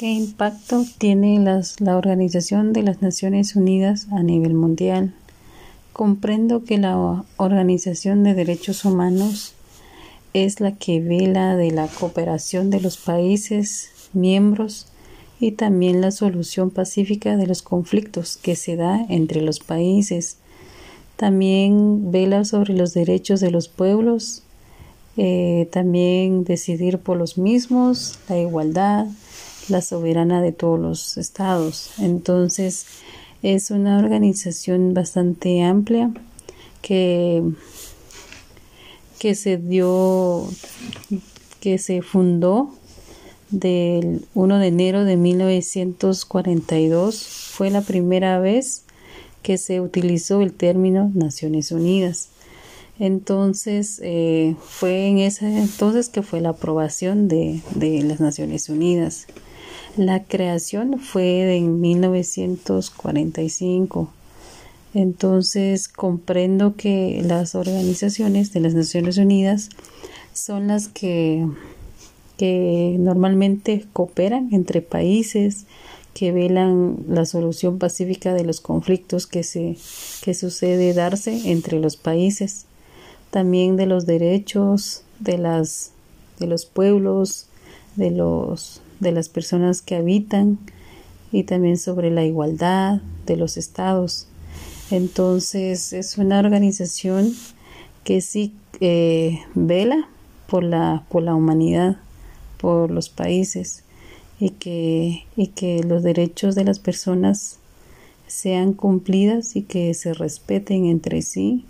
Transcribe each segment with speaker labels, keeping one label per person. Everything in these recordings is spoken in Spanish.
Speaker 1: ¿Qué impacto tiene la Organización de las Naciones Unidas a nivel mundial? Comprendo que la Organización de Derechos Humanos es la que vela de la cooperación de los países miembros y también la solución pacífica de los conflictos que se da entre los países. También vela sobre los derechos de los pueblos, eh, también decidir por los mismos, la igualdad, la soberana de todos los estados. Entonces, es una organización bastante amplia que, que se dio, que se fundó del 1 de enero de 1942. Fue la primera vez que se utilizó el término Naciones Unidas. Entonces, eh, fue en ese entonces que fue la aprobación de, de las Naciones Unidas. La creación fue en 1945. Entonces comprendo que las organizaciones de las Naciones Unidas son las que, que normalmente cooperan entre países, que velan la solución pacífica de los conflictos que se que sucede darse entre los países, también de los derechos de las de los pueblos, de los de las personas que habitan y también sobre la igualdad de los estados. Entonces es una organización que sí eh, vela por la, por la humanidad, por los países y que, y que los derechos de las personas sean cumplidas y que se respeten entre sí.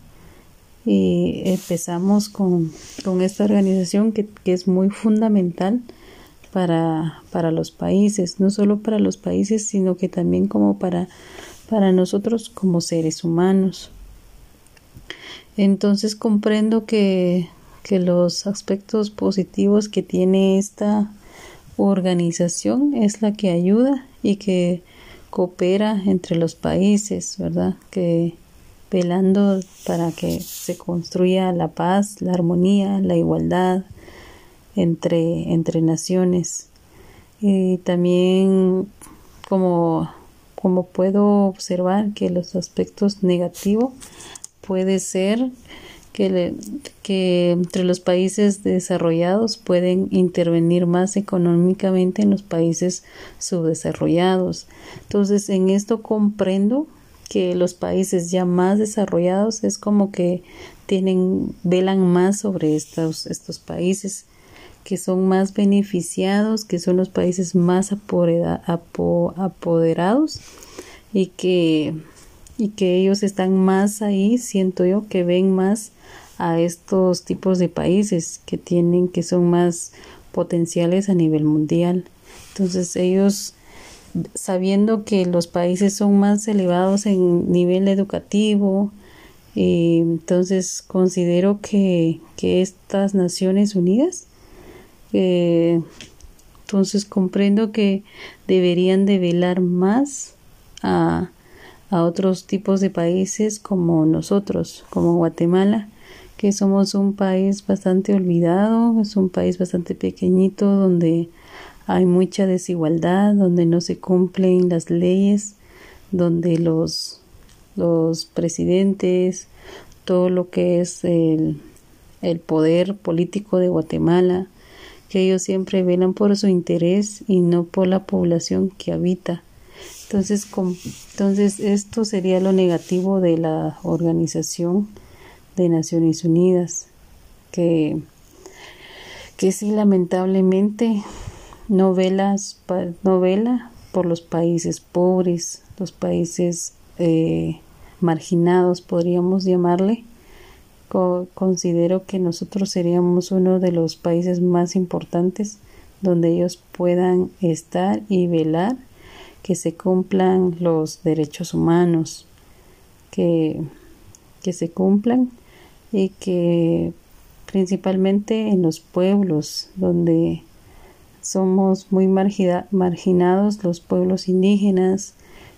Speaker 1: Y empezamos con, con esta organización que, que es muy fundamental para, para los países, no solo para los países, sino que también como para, para nosotros como seres humanos. Entonces comprendo que, que los aspectos positivos que tiene esta organización es la que ayuda y que coopera entre los países, ¿verdad? Que velando para que se construya la paz, la armonía, la igualdad, entre, entre naciones. Y también como, como puedo observar que los aspectos negativos puede ser que, que entre los países desarrollados pueden intervenir más económicamente en los países subdesarrollados. Entonces, en esto comprendo que los países ya más desarrollados es como que tienen velan más sobre estos estos países que son más beneficiados, que son los países más apoderados y que, y que ellos están más ahí, siento yo, que ven más a estos tipos de países que tienen, que son más potenciales a nivel mundial. Entonces ellos sabiendo que los países son más elevados en nivel educativo, y entonces considero que, que estas Naciones Unidas eh, entonces comprendo que deberían de velar más a, a otros tipos de países como nosotros, como Guatemala, que somos un país bastante olvidado, es un país bastante pequeñito donde hay mucha desigualdad, donde no se cumplen las leyes, donde los, los presidentes, todo lo que es el, el poder político de Guatemala, que ellos siempre velan por su interés y no por la población que habita. Entonces, entonces esto sería lo negativo de la Organización de Naciones Unidas, que, que sí lamentablemente no vela, no vela por los países pobres, los países eh, marginados, podríamos llamarle, considero que nosotros seríamos uno de los países más importantes donde ellos puedan estar y velar que se cumplan los derechos humanos, que, que se cumplan y que principalmente en los pueblos donde somos muy marginados los pueblos indígenas,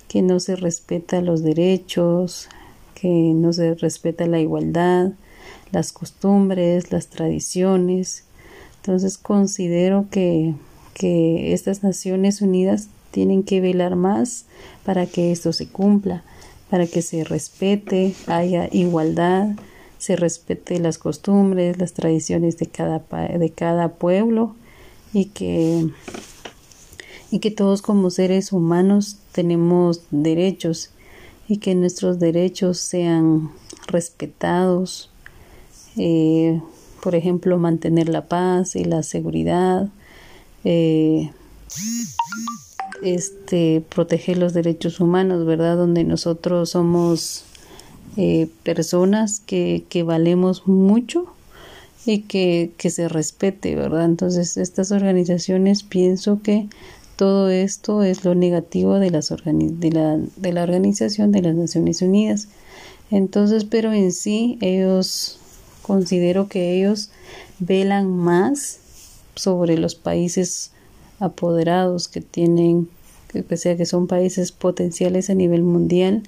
Speaker 1: que no se respeta los derechos, que no se respeta la igualdad, las costumbres, las tradiciones. Entonces considero que, que estas Naciones Unidas tienen que velar más para que esto se cumpla, para que se respete, haya igualdad, se respete las costumbres, las tradiciones de cada, de cada pueblo y que, y que todos como seres humanos tenemos derechos y que nuestros derechos sean respetados, eh, por ejemplo, mantener la paz y la seguridad, eh, este, proteger los derechos humanos, ¿verdad? Donde nosotros somos eh, personas que, que valemos mucho y que, que se respete, ¿verdad? Entonces, estas organizaciones pienso que todo esto es lo negativo de, las de, la, de la Organización de las Naciones Unidas. Entonces, pero en sí, ellos considero que ellos velan más sobre los países apoderados que tienen, que sea que son países potenciales a nivel mundial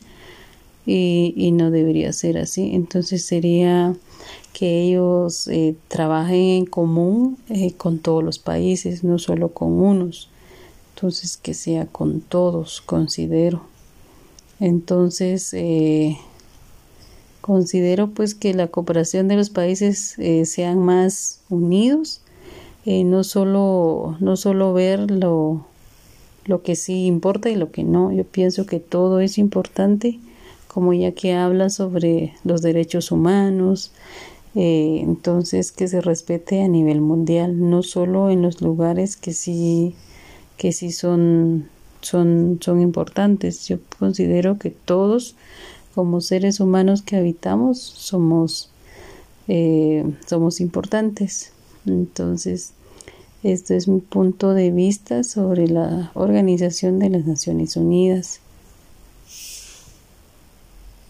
Speaker 1: y, y no debería ser así. Entonces sería que ellos eh, trabajen en común eh, con todos los países, no solo con unos. Entonces que sea con todos, considero. Entonces, eh, Considero pues que la cooperación de los países eh, sean más unidos, eh, no solo no solo ver lo, lo que sí importa y lo que no. Yo pienso que todo es importante, como ya que habla sobre los derechos humanos, eh, entonces que se respete a nivel mundial, no solo en los lugares que sí que sí son son son importantes. Yo considero que todos como seres humanos que habitamos somos, eh, somos importantes. Entonces, este es mi punto de vista sobre la Organización de las Naciones Unidas.